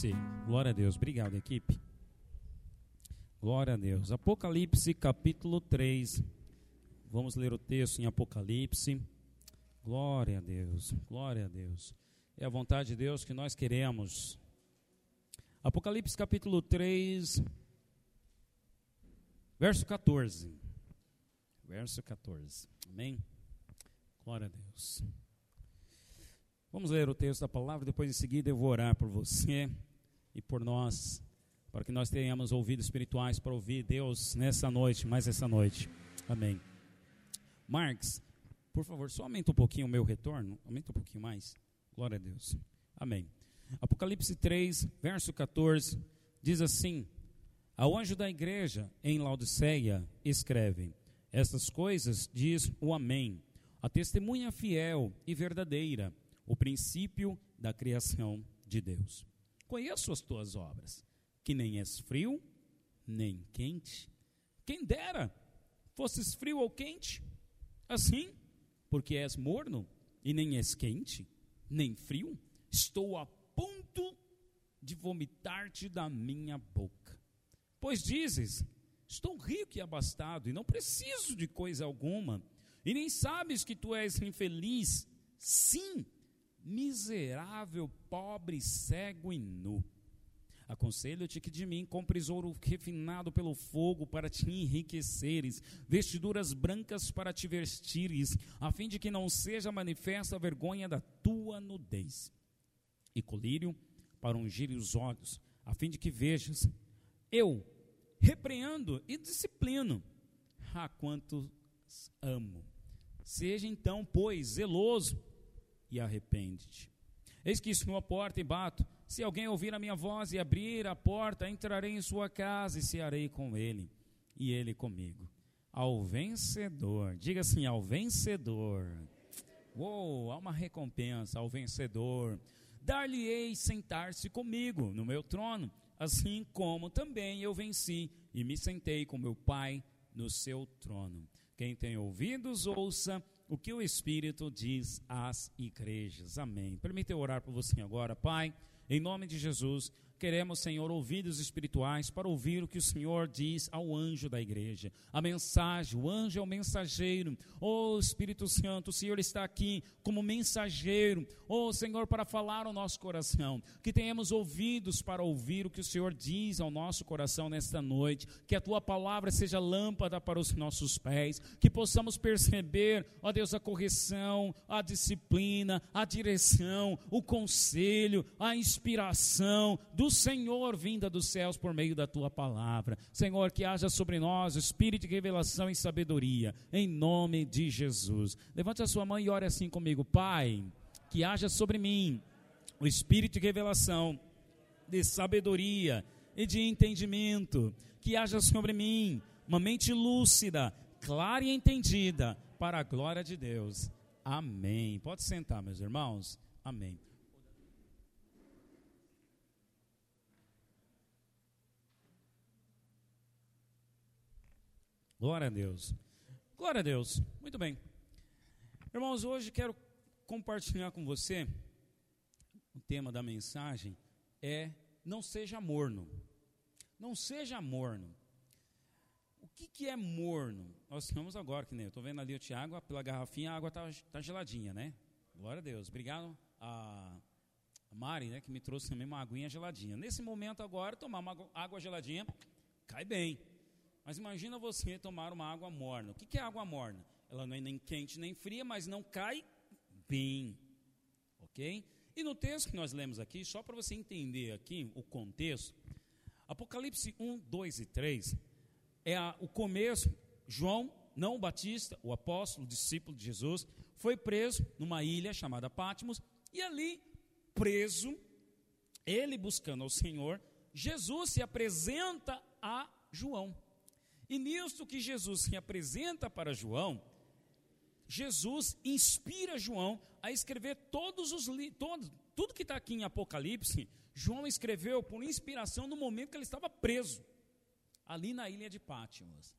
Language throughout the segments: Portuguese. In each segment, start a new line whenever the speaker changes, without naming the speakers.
Sim. Glória a Deus. Obrigado, equipe. Glória a Deus. Apocalipse capítulo 3. Vamos ler o texto em Apocalipse. Glória a Deus. Glória a Deus. É a vontade de Deus que nós queremos. Apocalipse capítulo 3, verso 14. Verso 14. Amém? Glória a Deus. Vamos ler o texto da palavra, depois em seguida eu vou orar por você e por nós, para que nós tenhamos ouvidos espirituais para ouvir Deus nessa noite, mais essa noite. Amém. Marx, por favor, só aumenta um pouquinho o meu retorno, aumenta um pouquinho mais. Glória a Deus. Amém. Apocalipse 3, verso 14, diz assim: Ao anjo da igreja em Laodiceia escreve: Estas coisas diz o Amém, a testemunha fiel e verdadeira o princípio da criação de Deus. Conheço as tuas obras, que nem és frio, nem quente. Quem dera fosses frio ou quente, assim, porque és morno e nem és quente, nem frio, estou a ponto de vomitar-te da minha boca. Pois dizes: Estou rico e abastado, e não preciso de coisa alguma, e nem sabes que tu és infeliz. Sim, miserável, pobre, cego e nu. Aconselho-te que de mim compres ouro refinado pelo fogo para te enriqueceres, vestiduras brancas para te vestires, a fim de que não seja manifesta a vergonha da tua nudez, e colírio para ungir os olhos, a fim de que vejas. Eu repreendo e disciplino, a quantos amo. Seja então, pois, zeloso e arrepende-te. Eis que estou à porta e bato. Se alguém ouvir a minha voz e abrir a porta, entrarei em sua casa e cearei com ele, e ele comigo. Ao vencedor, diga assim: ao vencedor. Uou, há uma recompensa ao vencedor. Dar-lhe-ei sentar-se comigo no meu trono, assim como também eu venci e me sentei com meu Pai no seu trono. Quem tem ouvidos, ouça o que o Espírito diz às igrejas. Amém. Permita eu orar por você agora, Pai, em nome de Jesus. Queremos, Senhor, ouvidos espirituais para ouvir o que o Senhor diz ao anjo da igreja. A mensagem, o anjo é o mensageiro. Oh Espírito Santo, o Senhor está aqui como mensageiro. Oh Senhor, para falar ao nosso coração. Que tenhamos ouvidos para ouvir o que o Senhor diz ao nosso coração nesta noite. Que a tua palavra seja lâmpada para os nossos pés. Que possamos perceber, ó Deus, a correção, a disciplina, a direção, o conselho, a inspiração do Senhor vinda dos céus por meio da tua palavra. Senhor, que haja sobre nós espírito de revelação e sabedoria, em nome de Jesus. Levante a sua mão e ore assim comigo, Pai, que haja sobre mim o espírito de revelação, de sabedoria e de entendimento, que haja sobre mim uma mente lúcida, clara e entendida, para a glória de Deus. Amém. Pode sentar, meus irmãos. Amém. Glória a Deus. Glória a Deus. Muito bem. Irmãos, hoje quero compartilhar com você o tema da mensagem é não seja morno. Não seja morno. O que, que é morno? Nós estamos agora, que nem eu estou vendo ali o Tiago, pela garrafinha a água está tá geladinha, né? Glória a Deus. Obrigado a, Mari, né, que me trouxe também uma aguinha geladinha. Nesse momento agora, tomar uma água geladinha cai bem. Mas imagina você tomar uma água morna. O que é água morna? Ela não é nem quente nem fria, mas não cai bem. Ok? E no texto que nós lemos aqui, só para você entender aqui o contexto, Apocalipse 1, 2 e 3 é a, o começo. João, não o Batista, o apóstolo, o discípulo de Jesus, foi preso numa ilha chamada Patmos, e ali, preso, ele buscando ao Senhor, Jesus se apresenta a João. E nisto que Jesus se apresenta para João, Jesus inspira João a escrever todos os todos, tudo que está aqui em Apocalipse, João escreveu por inspiração no momento que ele estava preso, ali na ilha de Pátimos.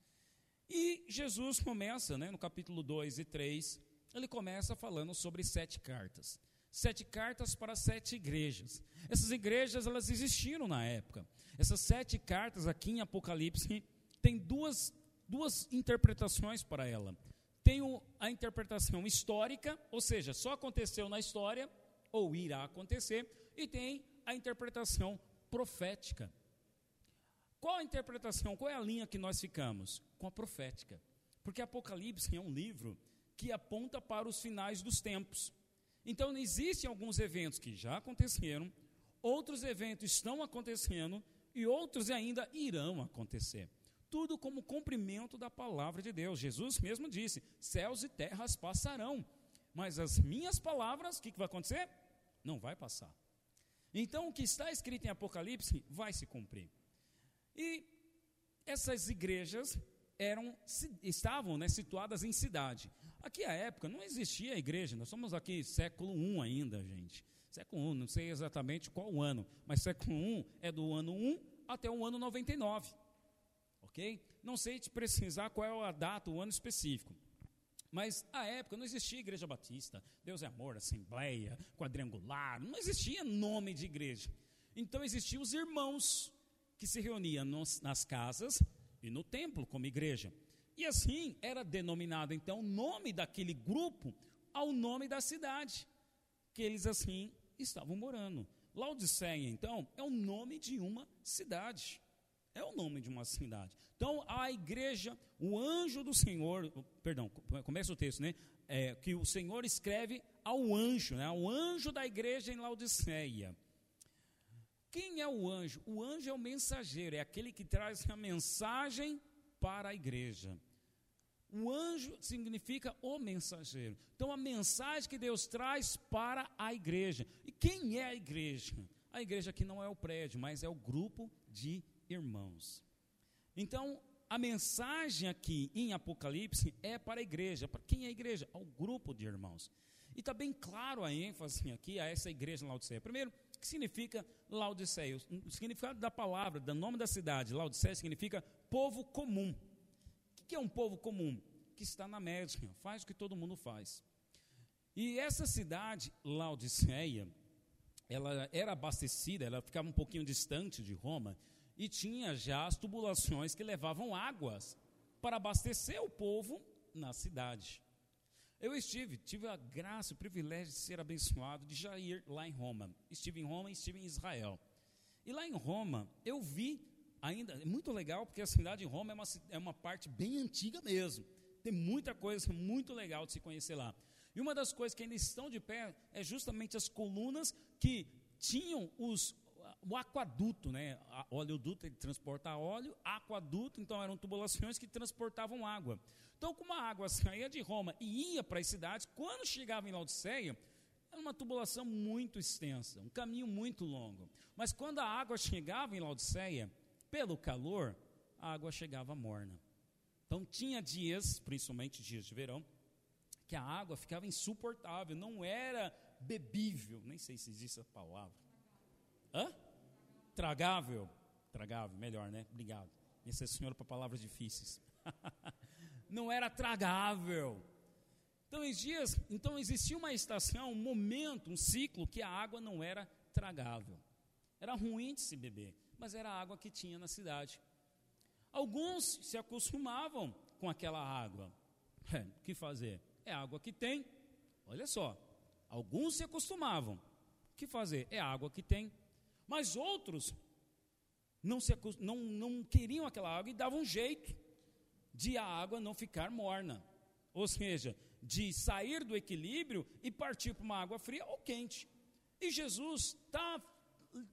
E Jesus começa, né, no capítulo 2 e 3, ele começa falando sobre sete cartas. Sete cartas para sete igrejas. Essas igrejas, elas existiram na época. Essas sete cartas aqui em Apocalipse tem duas, duas interpretações para ela. Tem a interpretação histórica, ou seja, só aconteceu na história, ou irá acontecer, e tem a interpretação profética. Qual a interpretação, qual é a linha que nós ficamos? Com a profética. Porque Apocalipse é um livro que aponta para os finais dos tempos. Então, existem alguns eventos que já aconteceram, outros eventos estão acontecendo e outros ainda irão acontecer. Tudo como cumprimento da palavra de Deus. Jesus mesmo disse: céus e terras passarão, mas as minhas palavras, o que, que vai acontecer? Não vai passar. Então, o que está escrito em Apocalipse vai se cumprir. E essas igrejas eram, estavam né, situadas em cidade. Aqui a época não existia igreja, nós somos aqui século I ainda, gente. Século I, não sei exatamente qual ano, mas século I é do ano 1 até o ano 99. Não sei te precisar qual é a data, o ano específico. Mas a época não existia igreja batista, Deus é amor, assembleia, quadrangular, não existia nome de igreja. Então existiam os irmãos que se reuniam nos, nas casas e no templo como igreja. E assim era denominado então o nome daquele grupo ao nome da cidade, que eles assim estavam morando. Laodiceia, então, é o nome de uma cidade. É o nome de uma cidade. Então, a igreja, o anjo do Senhor, perdão, começa o texto, né? É, que o Senhor escreve ao anjo, né? Ao anjo da igreja em Laodiceia. Quem é o anjo? O anjo é o mensageiro, é aquele que traz a mensagem para a igreja. O anjo significa o mensageiro. Então, a mensagem que Deus traz para a igreja. E quem é a igreja? A igreja aqui não é o prédio, mas é o grupo de irmãos. Então, a mensagem aqui em Apocalipse é para a igreja. Para quem é a igreja? Ao grupo de irmãos. E está bem claro a ênfase aqui a essa igreja em Laodiceia. Primeiro, o que significa Laodiceia? O significado da palavra, do nome da cidade, Laodiceia, significa povo comum que é um povo comum? Que está na média, faz o que todo mundo faz. E essa cidade, Laodiceia, ela era abastecida, ela ficava um pouquinho distante de Roma, e tinha já as tubulações que levavam águas para abastecer o povo na cidade. Eu estive, tive a graça, o privilégio de ser abençoado, de já ir lá em Roma. Estive em Roma e estive em Israel. E lá em Roma, eu vi ainda é muito legal porque a cidade de Roma é uma, é uma parte bem antiga mesmo. Tem muita coisa muito legal de se conhecer lá. E uma das coisas que ainda estão de pé é justamente as colunas que tinham os, o aquaduto, né? O oleoduto ele transporta óleo, aquaduto, então eram tubulações que transportavam água. Então, como a água saía de Roma e ia para as cidades, quando chegava em Laodiceia, era uma tubulação muito extensa, um caminho muito longo. Mas quando a água chegava em Laodiceia, pelo calor, a água chegava morna. Então tinha dias, principalmente dias de verão, que a água ficava insuportável, não era bebível, nem sei se existe essa palavra. Hã? Tragável. Tragável, melhor, né? Obrigado. Esse é senhor para palavras difíceis. não era tragável. Então, dias, então existia uma estação, um momento, um ciclo que a água não era tragável. Era ruim de se beber mas era a água que tinha na cidade. Alguns se acostumavam com aquela água. É, o que fazer? É água que tem. Olha só, alguns se acostumavam. O que fazer? É água que tem. Mas outros não, se, não, não queriam aquela água e davam um jeito de a água não ficar morna. Ou seja, de sair do equilíbrio e partir para uma água fria ou quente. E Jesus está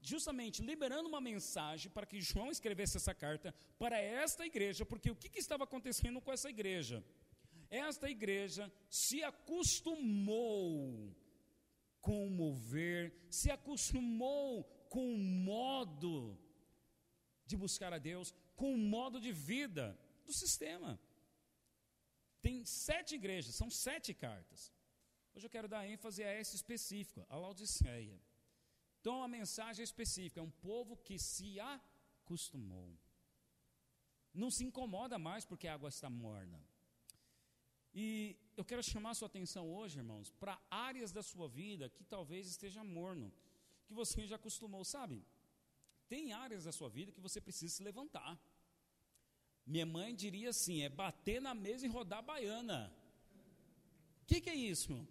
justamente liberando uma mensagem para que João escrevesse essa carta para esta igreja, porque o que, que estava acontecendo com essa igreja? Esta igreja se acostumou com o mover, se acostumou com o modo de buscar a Deus, com o modo de vida do sistema. Tem sete igrejas, são sete cartas. Hoje eu quero dar ênfase a essa específica, a Laodiceia. Então a mensagem é específica, é um povo que se acostumou. Não se incomoda mais porque a água está morna. E eu quero chamar sua atenção hoje, irmãos, para áreas da sua vida que talvez esteja morno, que você já acostumou, sabe? Tem áreas da sua vida que você precisa se levantar. Minha mãe diria assim: é bater na mesa e rodar baiana. O que, que, é isso?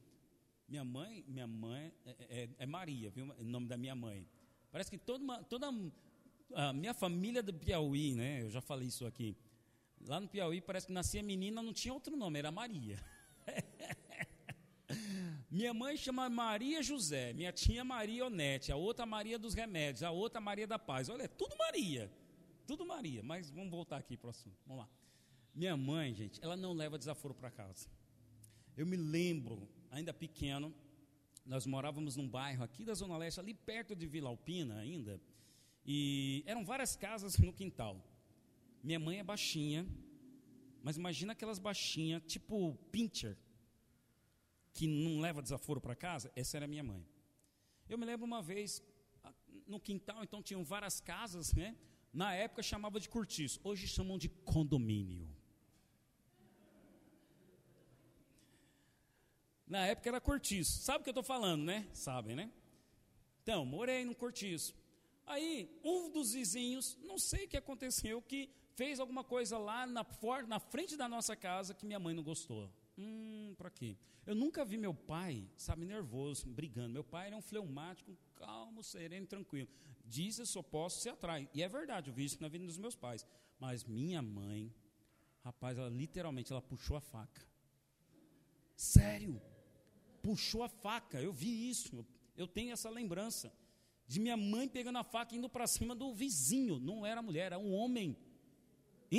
Minha mãe, minha mãe é, é, é Maria, viu? O nome da minha mãe. Parece que toda, toda a minha família do Piauí, né? Eu já falei isso aqui. Lá no Piauí parece que nascia menina, não tinha outro nome, era Maria. minha mãe chama Maria José, minha tia Maria Onete, a outra Maria dos Remédios, a outra Maria da Paz. Olha, é tudo Maria. Tudo Maria. Mas vamos voltar aqui para o assunto. Vamos lá. Minha mãe, gente, ela não leva desaforo para casa. Eu me lembro, ainda pequeno, nós morávamos num bairro aqui da Zona Leste, ali perto de Vila Alpina ainda, e eram várias casas no quintal. Minha mãe é baixinha, mas imagina aquelas baixinhas, tipo pincher, que não leva desaforo para casa. Essa era minha mãe. Eu me lembro uma vez, no quintal, então tinham várias casas, né? Na época chamava de cortiço, hoje chamam de condomínio. Na época era cortiço. Sabe o que eu estou falando, né? Sabem, né? Então, morei no cortiço. Aí, um dos vizinhos, não sei o que aconteceu, que fez alguma coisa lá na, na frente da nossa casa que minha mãe não gostou. Hum, para quê? Eu nunca vi meu pai, sabe, nervoso, brigando. Meu pai era um fleumático, calmo, sereno, tranquilo. Diz eu só posso se atrai. E é verdade, eu vi isso na vida dos meus pais. Mas minha mãe, rapaz, ela literalmente ela puxou a faca. Sério? Puxou a faca. Eu vi isso. Eu tenho essa lembrança de minha mãe pegando a faca e indo para cima do vizinho. Não era mulher, era um homem.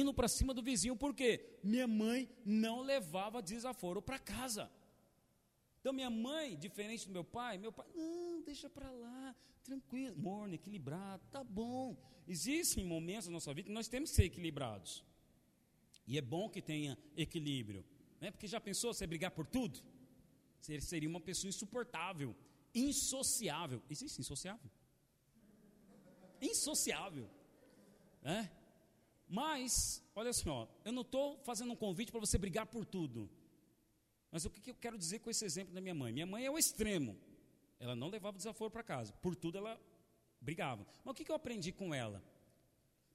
Indo para cima do vizinho, por quê? Minha mãe não levava desaforo para casa. Então, minha mãe, diferente do meu pai, meu pai, não, deixa para lá, tranquilo, morno, equilibrado, tá bom. Existem momentos na nossa vida que nós temos que ser equilibrados. E é bom que tenha equilíbrio. Né? Porque já pensou você brigar por tudo? Você seria uma pessoa insuportável insociável. Existe insociável? Insociável. É? Mas, olha assim, ó, eu não estou fazendo um convite para você brigar por tudo. Mas o que, que eu quero dizer com esse exemplo da minha mãe? Minha mãe é o extremo. Ela não levava desaforo para casa. Por tudo ela brigava. Mas o que, que eu aprendi com ela?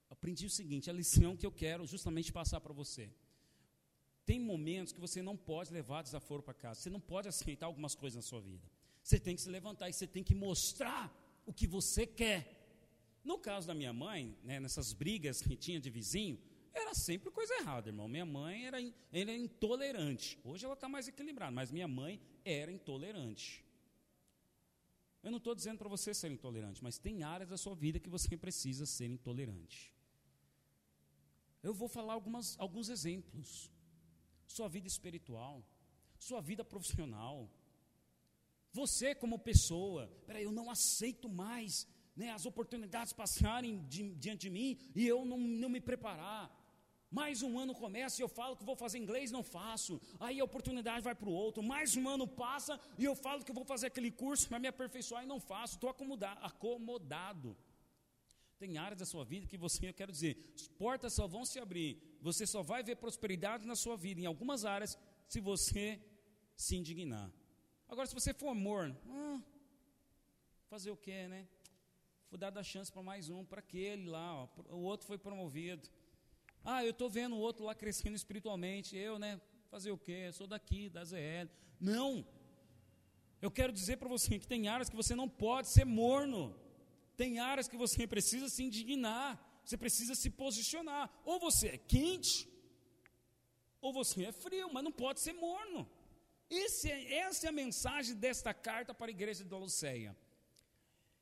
Aprendi o seguinte: a lição que eu quero justamente passar para você. Tem momentos que você não pode levar desaforo para casa. Você não pode aceitar algumas coisas na sua vida. Você tem que se levantar e você tem que mostrar o que você quer. No caso da minha mãe, né, nessas brigas que tinha de vizinho, era sempre coisa errada, irmão. Minha mãe era, era intolerante. Hoje ela está mais equilibrada, mas minha mãe era intolerante. Eu não estou dizendo para você ser intolerante, mas tem áreas da sua vida que você precisa ser intolerante. Eu vou falar algumas, alguns exemplos. Sua vida espiritual, sua vida profissional, você, como pessoa, peraí, eu não aceito mais né, as oportunidades passarem di, diante de mim e eu não, não me preparar. Mais um ano começa e eu falo que vou fazer inglês, não faço. Aí a oportunidade vai para o outro. Mais um ano passa e eu falo que vou fazer aquele curso para me aperfeiçoar e não faço. Estou acomodado. Tem áreas da sua vida que você, eu quero dizer, as portas só vão se abrir. Você só vai ver prosperidade na sua vida, em algumas áreas, se você se indignar. Agora, se você for morno, hum, fazer o quê, né? Vou dar a chance para mais um, para aquele lá, ó, o outro foi promovido. Ah, eu estou vendo o outro lá crescendo espiritualmente, eu, né? Fazer o quê? Eu sou daqui, da ZL. Não! Eu quero dizer para você que tem áreas que você não pode ser morno. Tem áreas que você precisa se indignar. Você precisa se posicionar. Ou você é quente, ou você é frio, mas não pode ser morno. Esse, é, essa é a mensagem desta carta para a igreja de Laodiceia.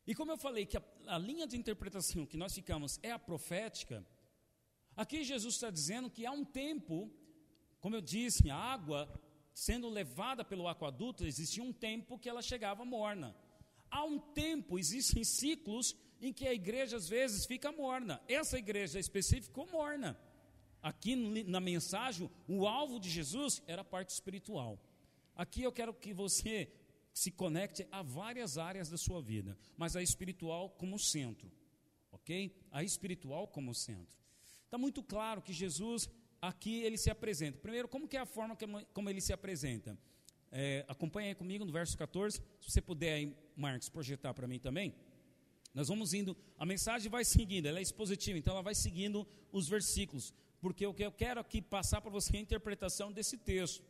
E como eu falei que a, a linha de interpretação que nós ficamos é a profética, aqui Jesus está dizendo que há um tempo, como eu disse, a água sendo levada pelo aquaduto, existia um tempo que ela chegava morna. Há um tempo, existem ciclos em que a igreja às vezes fica morna. Essa igreja específica ficou morna. Aqui na mensagem, o alvo de Jesus era a parte espiritual. Aqui eu quero que você se conecte a várias áreas da sua vida, mas a espiritual como centro, ok? A espiritual como centro. Está muito claro que Jesus aqui ele se apresenta. Primeiro, como que é a forma como ele se apresenta? É, acompanha aí comigo no verso 14. Se você puder aí, Marcos, projetar para mim também. Nós vamos indo, a mensagem vai seguindo, ela é expositiva, então ela vai seguindo os versículos, porque o que eu quero aqui passar para você é a interpretação desse texto.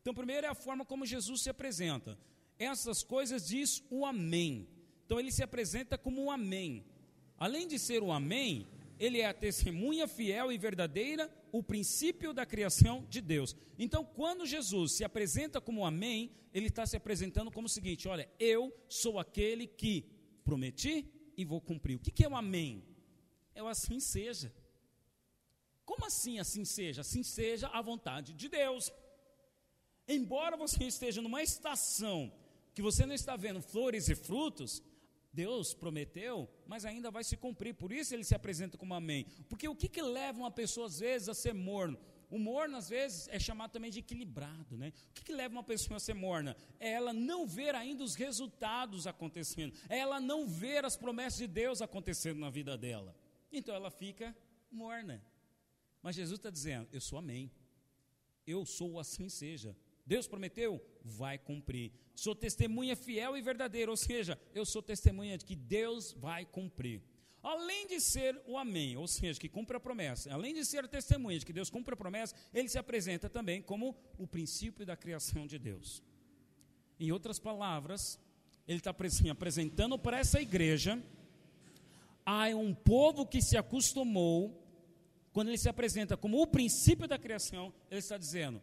Então, primeiro é a forma como Jesus se apresenta. Essas coisas diz o Amém. Então, ele se apresenta como um Amém. Além de ser um Amém, ele é a testemunha fiel e verdadeira, o princípio da criação de Deus. Então, quando Jesus se apresenta como Amém, ele está se apresentando como o seguinte: olha, eu sou aquele que prometi e vou cumprir. O que, que é o Amém? É o assim seja. Como assim assim seja? Assim seja a vontade de Deus. Embora você esteja numa estação que você não está vendo flores e frutos, Deus prometeu, mas ainda vai se cumprir. Por isso ele se apresenta como amém. Porque o que, que leva uma pessoa às vezes a ser morno? O morno, às vezes, é chamado também de equilibrado, né? O que, que leva uma pessoa a ser morna? É ela não ver ainda os resultados acontecendo, é ela não ver as promessas de Deus acontecendo na vida dela. Então ela fica morna. Mas Jesus está dizendo: Eu sou amém. Eu sou assim seja. Deus prometeu, vai cumprir. Sou testemunha fiel e verdadeira, ou seja, eu sou testemunha de que Deus vai cumprir. Além de ser o amém, ou seja, que cumpre a promessa, além de ser testemunha de que Deus cumpre a promessa, ele se apresenta também como o princípio da criação de Deus. Em outras palavras, ele está apresentando para essa igreja, há um povo que se acostumou, quando ele se apresenta como o princípio da criação, ele está dizendo: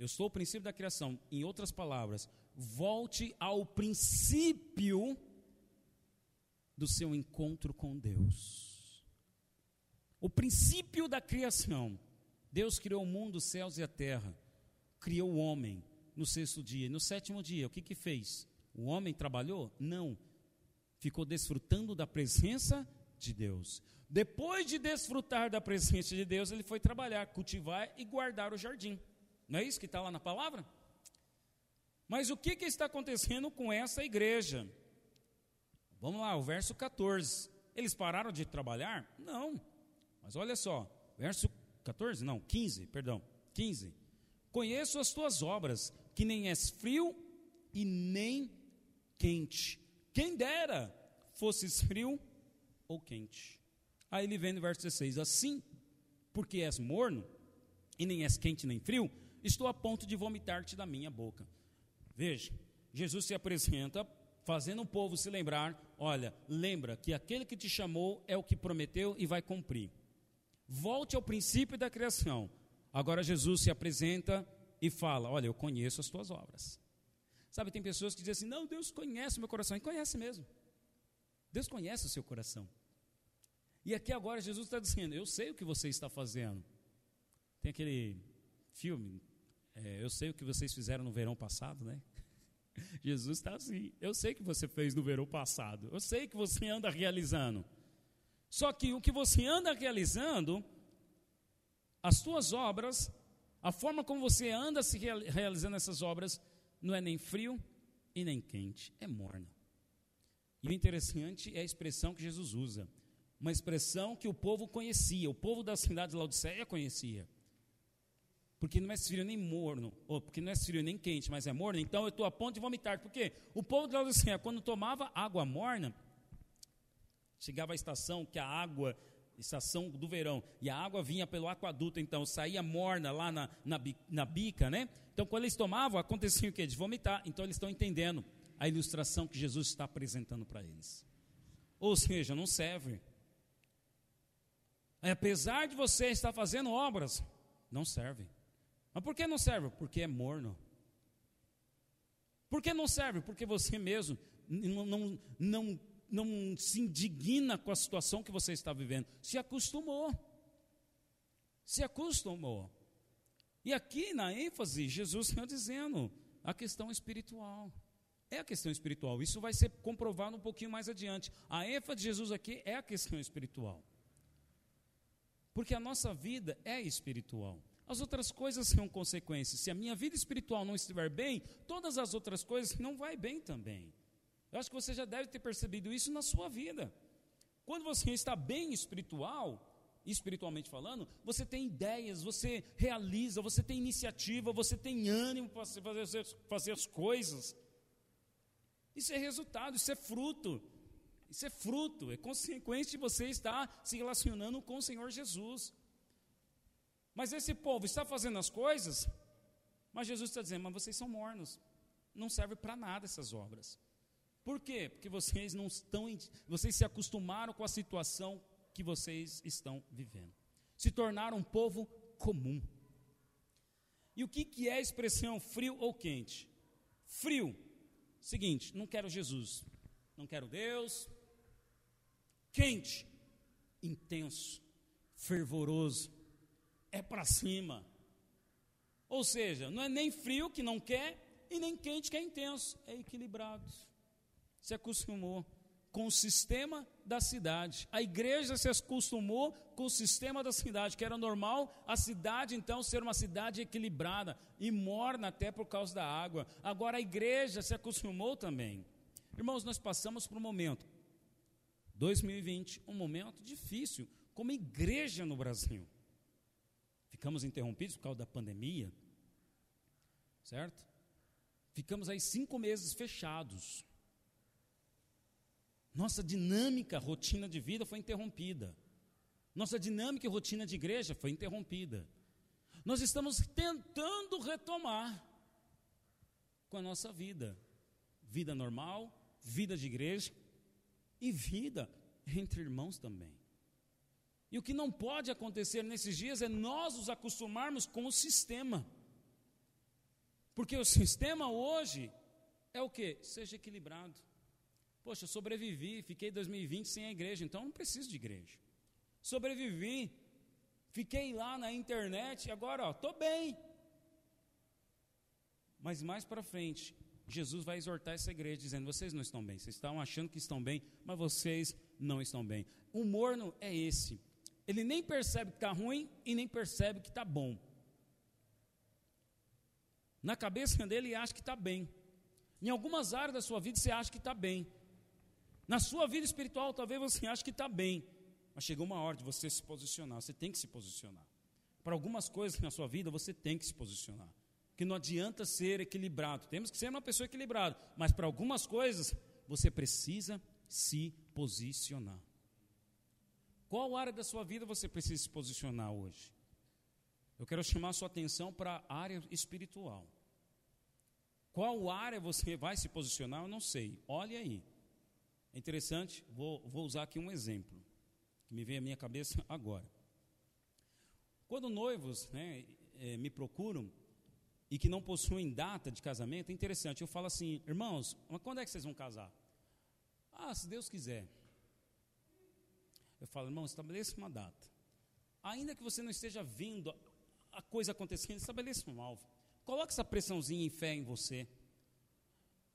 Eu sou o princípio da criação. Em outras palavras, volte ao princípio do seu encontro com Deus. O princípio da criação. Deus criou o mundo, os céus e a terra. Criou o homem no sexto dia. No sétimo dia, o que que fez? O homem trabalhou? Não. Ficou desfrutando da presença de Deus. Depois de desfrutar da presença de Deus, ele foi trabalhar, cultivar e guardar o jardim. Não é isso que está lá na palavra? Mas o que, que está acontecendo com essa igreja? Vamos lá, o verso 14. Eles pararam de trabalhar? Não. Mas olha só, verso 14, não, 15, perdão, 15. Conheço as tuas obras, que nem és frio e nem quente. Quem dera fosses frio ou quente. Aí ele vem no verso 16: Assim, porque és morno, e nem és quente nem frio, estou a ponto de vomitar-te da minha boca. Veja, Jesus se apresenta fazendo o povo se lembrar: olha, lembra que aquele que te chamou é o que prometeu e vai cumprir. Volte ao princípio da criação. Agora Jesus se apresenta e fala: Olha, eu conheço as tuas obras. Sabe, tem pessoas que dizem assim: Não, Deus conhece o meu coração. E conhece mesmo. Deus conhece o seu coração. E aqui agora Jesus está dizendo: Eu sei o que você está fazendo. Tem aquele filme, é, eu sei o que vocês fizeram no verão passado, né? Jesus está assim. Eu sei que você fez no verão passado. Eu sei que você anda realizando. Só que o que você anda realizando, as suas obras, a forma como você anda se realizando essas obras, não é nem frio e nem quente, é morna. E o interessante é a expressão que Jesus usa. Uma expressão que o povo conhecia, o povo da cidade de Laodiceia conhecia porque não é frio nem morno, ou porque não é frio nem quente, mas é morno, então eu estou a ponto de vomitar. Porque o povo de Laodiceia, quando tomava água morna, chegava a estação que a água, estação do verão, e a água vinha pelo aquaduto, então saía morna lá na, na, na bica, né? Então quando eles tomavam, acontecia o quê? De vomitar. Então eles estão entendendo a ilustração que Jesus está apresentando para eles. Ou seja, não serve. Apesar de você estar fazendo obras, não serve. Mas por que não serve? Porque é morno. Por que não serve? Porque você mesmo não, não, não, não se indigna com a situação que você está vivendo. Se acostumou. Se acostumou. E aqui na ênfase, Jesus está dizendo a questão espiritual. É a questão espiritual. Isso vai ser comprovado um pouquinho mais adiante. A ênfase de Jesus aqui é a questão espiritual. Porque a nossa vida é espiritual. As outras coisas são consequências. Se a minha vida espiritual não estiver bem, todas as outras coisas não vai bem também. Eu acho que você já deve ter percebido isso na sua vida. Quando você está bem espiritual, espiritualmente falando, você tem ideias, você realiza, você tem iniciativa, você tem ânimo para fazer, fazer as coisas. Isso é resultado, isso é fruto. Isso é fruto, é consequência de você estar se relacionando com o Senhor Jesus. Mas esse povo está fazendo as coisas, mas Jesus está dizendo, mas vocês são mornos, não serve para nada essas obras. Por quê? Porque vocês não estão, vocês se acostumaram com a situação que vocês estão vivendo. Se tornaram um povo comum. E o que, que é a expressão frio ou quente? Frio, seguinte, não quero Jesus, não quero Deus. Quente, intenso, fervoroso, é para cima. Ou seja, não é nem frio que não quer e nem quente que é intenso, é equilibrado. Se acostumou com o sistema da cidade. A igreja se acostumou com o sistema da cidade, que era normal a cidade então ser uma cidade equilibrada e morna até por causa da água. Agora a igreja se acostumou também. Irmãos, nós passamos por um momento 2020, um momento difícil como igreja no Brasil. Ficamos interrompidos por causa da pandemia, certo? Ficamos aí cinco meses fechados. Nossa dinâmica, rotina de vida foi interrompida. Nossa dinâmica e rotina de igreja foi interrompida. Nós estamos tentando retomar com a nossa vida. Vida normal, vida de igreja e vida entre irmãos também. E o que não pode acontecer nesses dias é nós nos acostumarmos com o sistema. Porque o sistema hoje é o que? Seja equilibrado. Poxa, sobrevivi, fiquei 2020 sem a igreja, então não preciso de igreja. Sobrevivi, fiquei lá na internet, agora, ó, tô bem. Mas mais para frente, Jesus vai exortar essa igreja dizendo: vocês não estão bem, vocês estão achando que estão bem, mas vocês não estão bem. O morno é esse. Ele nem percebe que está ruim e nem percebe que está bom. Na cabeça dele, ele acha que está bem. Em algumas áreas da sua vida, você acha que está bem. Na sua vida espiritual, talvez você ache que está bem, mas chegou uma hora de você se posicionar. Você tem que se posicionar. Para algumas coisas na sua vida, você tem que se posicionar. Porque não adianta ser equilibrado. Temos que ser uma pessoa equilibrada. Mas para algumas coisas, você precisa se posicionar. Qual área da sua vida você precisa se posicionar hoje? Eu quero chamar a sua atenção para a área espiritual. Qual área você vai se posicionar? Eu não sei. Olhe aí. É interessante, vou, vou usar aqui um exemplo, que me vem à minha cabeça agora. Quando noivos né, é, me procuram e que não possuem data de casamento, é interessante, eu falo assim, irmãos, mas quando é que vocês vão casar? Ah, se Deus quiser. Eu falo, irmão, estabeleça uma data. Ainda que você não esteja vendo a coisa acontecendo, estabeleça um alvo. Coloque essa pressãozinha em fé em você.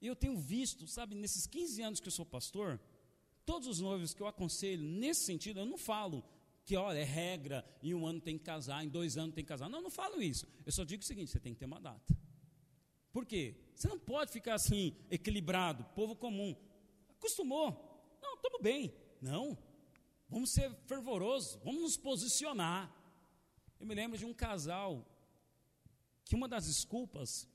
Eu tenho visto, sabe, nesses 15 anos que eu sou pastor, todos os noivos que eu aconselho nesse sentido, eu não falo que, olha, é regra, em um ano tem que casar, em dois anos tem que casar. Não, eu não falo isso. Eu só digo o seguinte: você tem que ter uma data. Por quê? Você não pode ficar assim, equilibrado, povo comum. Acostumou. Não, estamos bem. Não. Vamos ser fervorosos, vamos nos posicionar. Eu me lembro de um casal que uma das desculpas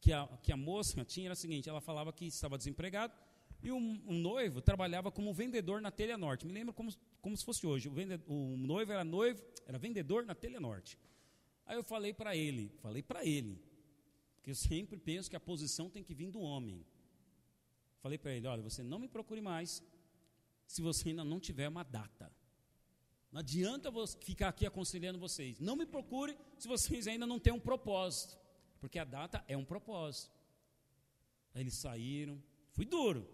que a, que a moça tinha era a seguinte: ela falava que estava desempregado e um, um noivo trabalhava como vendedor na Telha Norte. Me lembro como, como se fosse hoje. O, o noivo era noivo, era vendedor na Telha Norte. Aí eu falei para ele, falei para ele, que eu sempre penso que a posição tem que vir do homem. Falei para ele: olha, você não me procure mais se você ainda não tiver uma data. Não adianta ficar aqui aconselhando vocês. Não me procure se vocês ainda não têm um propósito. Porque a data é um propósito. Aí eles saíram, fui duro,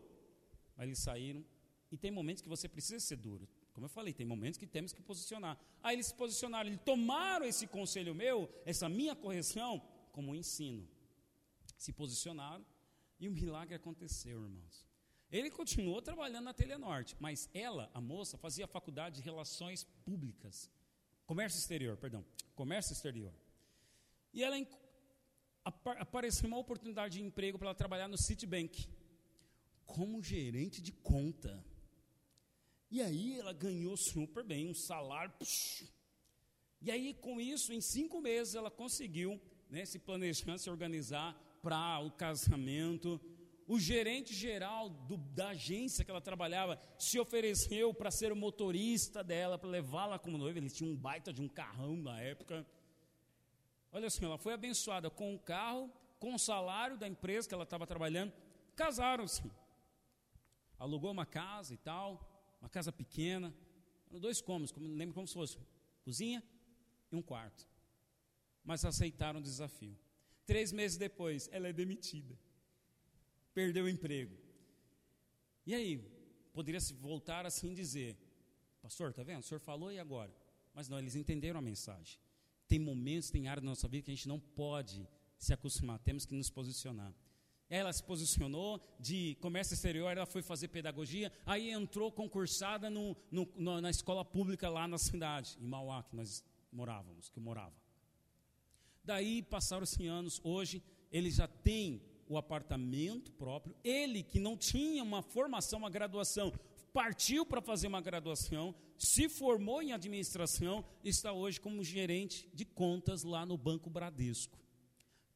mas eles saíram, e tem momentos que você precisa ser duro. Como eu falei, tem momentos que temos que posicionar. Aí eles se posicionaram, eles tomaram esse conselho meu, essa minha correção, como um ensino. Se posicionaram e o um milagre aconteceu, irmãos. Ele continuou trabalhando na Telenorte, mas ela, a moça, fazia faculdade de Relações Públicas, Comércio Exterior, perdão, Comércio Exterior. E ela apareceu uma oportunidade de emprego para ela trabalhar no Citibank como gerente de conta. E aí ela ganhou super bem, um salário. Psh. E aí, com isso, em cinco meses, ela conseguiu né, se planejar, se organizar para o casamento. O gerente geral do, da agência que ela trabalhava se ofereceu para ser o motorista dela, para levá-la como noiva. Ele tinha um baita de um carrão na época. Olha assim, ela foi abençoada com o carro, com o salário da empresa que ela estava trabalhando. Casaram-se. Alugou uma casa e tal, uma casa pequena, dois cômodos, como, lembro como se fosse cozinha e um quarto. Mas aceitaram o desafio. Três meses depois, ela é demitida. Perdeu o emprego. E aí, poderia se voltar assim dizer: Pastor, está vendo? O senhor falou e agora? Mas não, eles entenderam a mensagem. Tem momentos, tem áreas da nossa vida que a gente não pode se acostumar, temos que nos posicionar. Ela se posicionou de comércio exterior, ela foi fazer pedagogia, aí entrou concursada no, no, na escola pública lá na cidade, em Mauá, que nós morávamos, que eu morava. Daí passaram-se anos, hoje ele já tem o apartamento próprio, ele que não tinha uma formação, uma graduação, partiu para fazer uma graduação, se formou em administração, está hoje como gerente de contas lá no Banco Bradesco.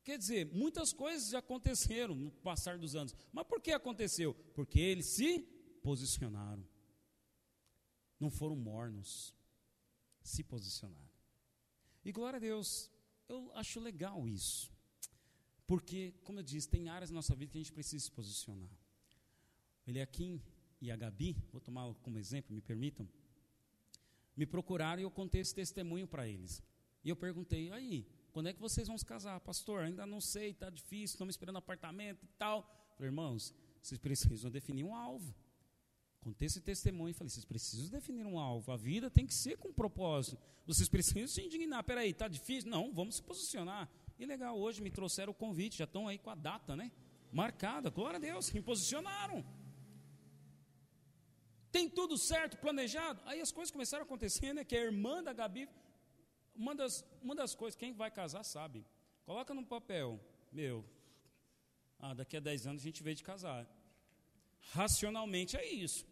Quer dizer, muitas coisas já aconteceram no passar dos anos. Mas por que aconteceu? Porque eles se posicionaram. Não foram mornos. Se posicionaram. E glória a Deus, eu acho legal isso. Porque, como eu disse, tem áreas na nossa vida que a gente precisa se posicionar. Ele aqui e a Gabi, vou tomar como exemplo, me permitam, me procuraram e eu contei esse testemunho para eles. E eu perguntei, aí, quando é que vocês vão se casar? Pastor, ainda não sei, está difícil, estamos esperando apartamento e tal. Falei, irmãos, vocês precisam definir um alvo. Contei esse testemunho e falei, vocês precisam definir um alvo. A vida tem que ser com um propósito. Vocês precisam se indignar. Peraí, está difícil? Não, vamos se posicionar. E legal, hoje me trouxeram o convite, já estão aí com a data, né? Marcada, glória a Deus, me posicionaram. Tem tudo certo, planejado. Aí as coisas começaram a acontecer, né? Que a irmã da Gabi uma das, uma das coisas, quem vai casar sabe. Coloca no papel, meu, ah, daqui a 10 anos a gente veio de casar. Racionalmente é isso.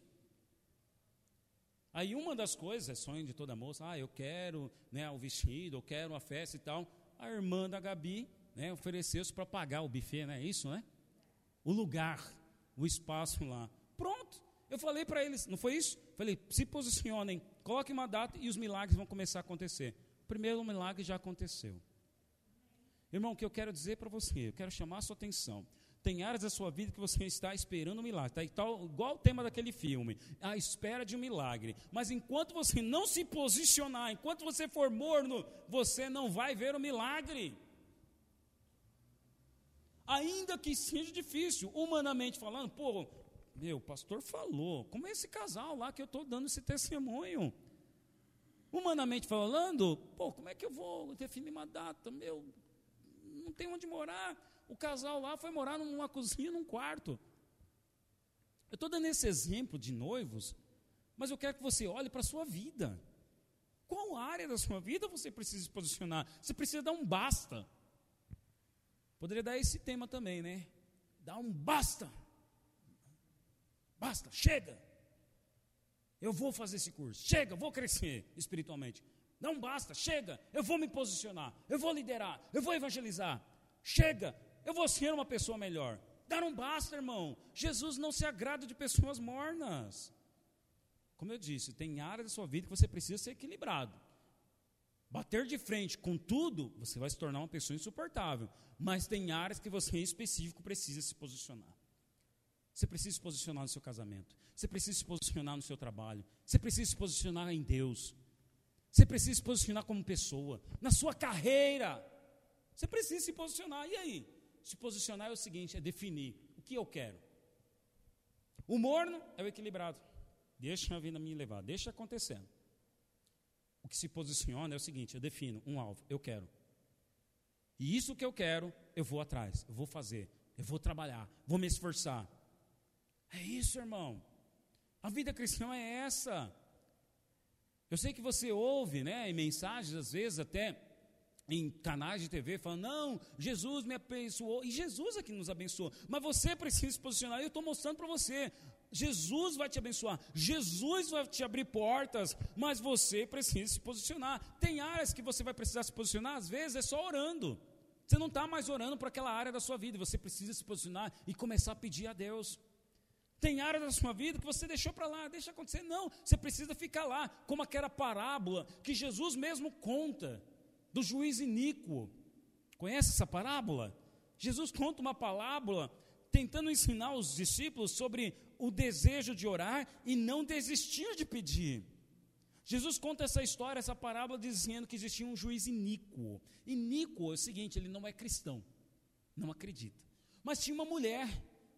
Aí uma das coisas, é sonho de toda moça, ah, eu quero né, o vestido, eu quero a festa e tal. A irmã da Gabi né, ofereceu-se para pagar o buffet, não é isso, né? O lugar, o espaço lá. Pronto. Eu falei para eles, não foi isso? Falei, se posicionem, coloquem uma data e os milagres vão começar a acontecer primeiro milagre já aconteceu. Irmão, o que eu quero dizer para você, eu quero chamar a sua atenção. Tem áreas da sua vida que você está esperando um milagre, tá igual, o tema daquele filme, a espera de um milagre. Mas enquanto você não se posicionar, enquanto você for morno, você não vai ver o milagre. Ainda que seja difícil, humanamente falando, pô, meu, o pastor falou, como é esse casal lá que eu estou dando esse testemunho? Humanamente falando, pô, como é que eu vou definir uma data? Meu, não tem onde morar. O casal lá foi morar numa cozinha, num quarto. Eu estou dando esse exemplo de noivos, mas eu quero que você olhe para a sua vida. Qual área da sua vida você precisa se posicionar? Você precisa dar um basta. Poderia dar esse tema também, né? Dar um basta. Basta, chega. Eu vou fazer esse curso. Chega, vou crescer espiritualmente. Não basta, chega, eu vou me posicionar, eu vou liderar, eu vou evangelizar. Chega, eu vou ser uma pessoa melhor. Dar não basta, irmão. Jesus não se agrada de pessoas mornas. Como eu disse, tem áreas da sua vida que você precisa ser equilibrado. Bater de frente com tudo, você vai se tornar uma pessoa insuportável. Mas tem áreas que você em específico precisa se posicionar. Você precisa se posicionar no seu casamento. Você precisa se posicionar no seu trabalho. Você precisa se posicionar em Deus. Você precisa se posicionar como pessoa. Na sua carreira. Você precisa se posicionar. E aí? Se posicionar é o seguinte: é definir o que eu quero. O morno é o equilibrado. Deixa a vida me levar, deixa acontecendo. O que se posiciona é o seguinte: eu defino um alvo, eu quero. E isso que eu quero, eu vou atrás, eu vou fazer, eu vou trabalhar, vou me esforçar. É isso, irmão. A vida cristã é essa. Eu sei que você ouve, né, em mensagens, às vezes até em canais de TV, falando, não, Jesus me abençoou, e Jesus é que nos abençoou, mas você precisa se posicionar, eu estou mostrando para você, Jesus vai te abençoar, Jesus vai te abrir portas, mas você precisa se posicionar. Tem áreas que você vai precisar se posicionar, às vezes é só orando. Você não está mais orando para aquela área da sua vida, você precisa se posicionar e começar a pedir a Deus. Tem área da sua vida que você deixou para lá, deixa acontecer. Não, você precisa ficar lá, como aquela parábola que Jesus mesmo conta do juiz iníquo. Conhece essa parábola? Jesus conta uma parábola tentando ensinar os discípulos sobre o desejo de orar e não desistir de pedir. Jesus conta essa história, essa parábola, dizendo que existia um juiz iníquo. Iníquo é o seguinte: ele não é cristão, não acredita. Mas tinha uma mulher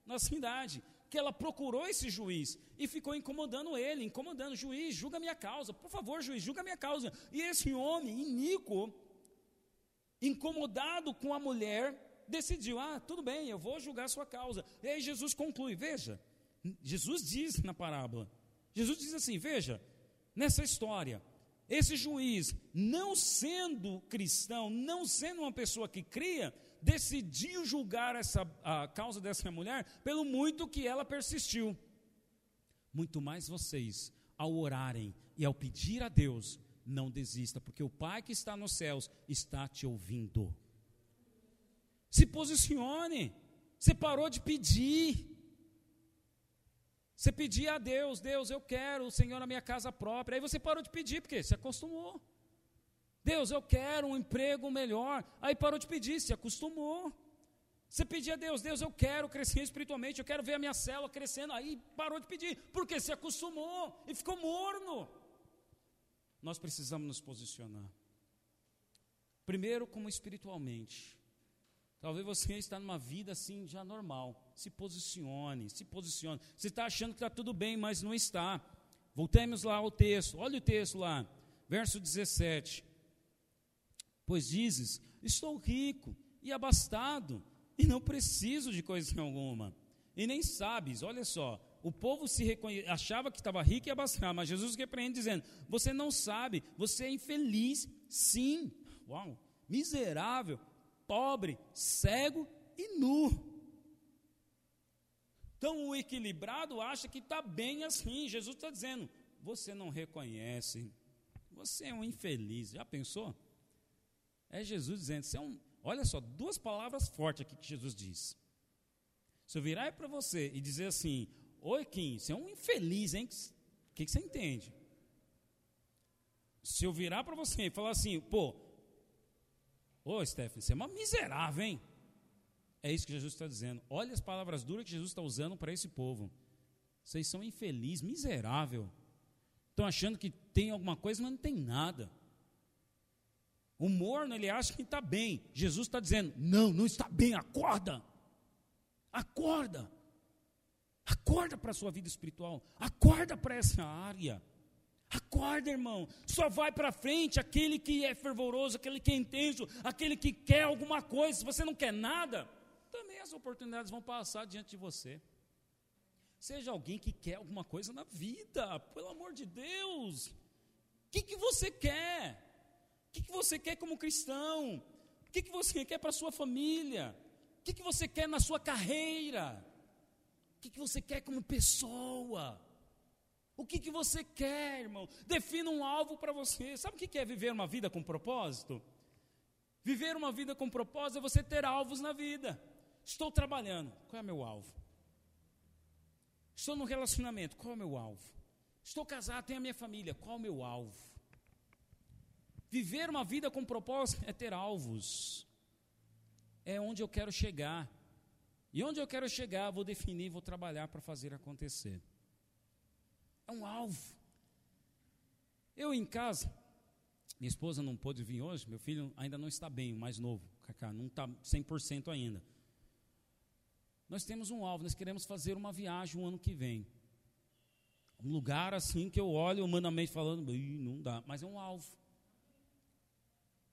na cidade que ela procurou esse juiz e ficou incomodando ele, incomodando, juiz, julga minha causa, por favor, juiz, julga minha causa. E esse homem, iníquo, incomodado com a mulher, decidiu: ah, tudo bem, eu vou julgar a sua causa. E aí Jesus conclui: veja, Jesus diz na parábola, Jesus diz assim: veja, nessa história, esse juiz, não sendo cristão, não sendo uma pessoa que cria, decidiu julgar essa, a causa dessa mulher pelo muito que ela persistiu. Muito mais vocês, ao orarem e ao pedir a Deus, não desista, porque o Pai que está nos céus está te ouvindo. Se posicione. Você parou de pedir. Você pedia a Deus, Deus, eu quero o Senhor na minha casa própria. Aí você parou de pedir, porque se acostumou. Deus, eu quero um emprego melhor. Aí parou de pedir, se acostumou. Você pedia a Deus, Deus, eu quero crescer espiritualmente, eu quero ver a minha célula crescendo. Aí parou de pedir, porque se acostumou e ficou morno. Nós precisamos nos posicionar. Primeiro, como espiritualmente. Talvez você está numa vida assim já normal. Se posicione, se posicione. Você está achando que está tudo bem, mas não está. Voltemos lá ao texto. Olha o texto lá, verso 17. Pois dizes: Estou rico e abastado, e não preciso de coisa alguma. E nem sabes, olha só, o povo se reconhe... achava que estava rico e abastado, mas Jesus repreende dizendo: Você não sabe, você é infeliz, sim, uau, miserável, pobre, cego e nu. Então o equilibrado acha que está bem assim. Jesus está dizendo: você não reconhece, você é um infeliz. Já pensou? É Jesus dizendo: você é um. Olha só, duas palavras fortes aqui que Jesus diz. Se eu virar para você e dizer assim: Oi, Kim, você é um infeliz, hein? O que, você entende? Se eu virar para você e falar assim: pô, Ô, Stephanie, você é uma miserável, hein? É isso que Jesus está dizendo. Olha as palavras duras que Jesus está usando para esse povo. Vocês são infelizes, miserável. Estão achando que tem alguma coisa, mas não tem nada. O morno, ele acha que está bem. Jesus está dizendo: não, não está bem, acorda. Acorda. Acorda para a sua vida espiritual. Acorda para essa área. Acorda, irmão. Só vai para frente aquele que é fervoroso, aquele que é intenso, aquele que quer alguma coisa. Se você não quer nada, também as oportunidades vão passar diante de você. Seja alguém que quer alguma coisa na vida, pelo amor de Deus. O que, que você quer? O que, que você quer como cristão? O que, que você quer para a sua família? O que, que você quer na sua carreira? Que, que você quer como pessoa? O que, que você quer, irmão? Defina um alvo para você. Sabe o que é viver uma vida com propósito? Viver uma vida com propósito é você ter alvos na vida. Estou trabalhando, qual é meu alvo? Estou no relacionamento, qual é meu alvo? Estou casado, tenho a minha família, qual é o meu alvo? Viver uma vida com propósito é ter alvos. É onde eu quero chegar. E onde eu quero chegar, vou definir, vou trabalhar para fazer acontecer. É um alvo. Eu em casa, minha esposa não pôde vir hoje, meu filho ainda não está bem, o mais novo, Cacá, não está 100% ainda. Nós temos um alvo, nós queremos fazer uma viagem o ano que vem. Um lugar assim que eu olho humanamente falando, não dá, mas é um alvo.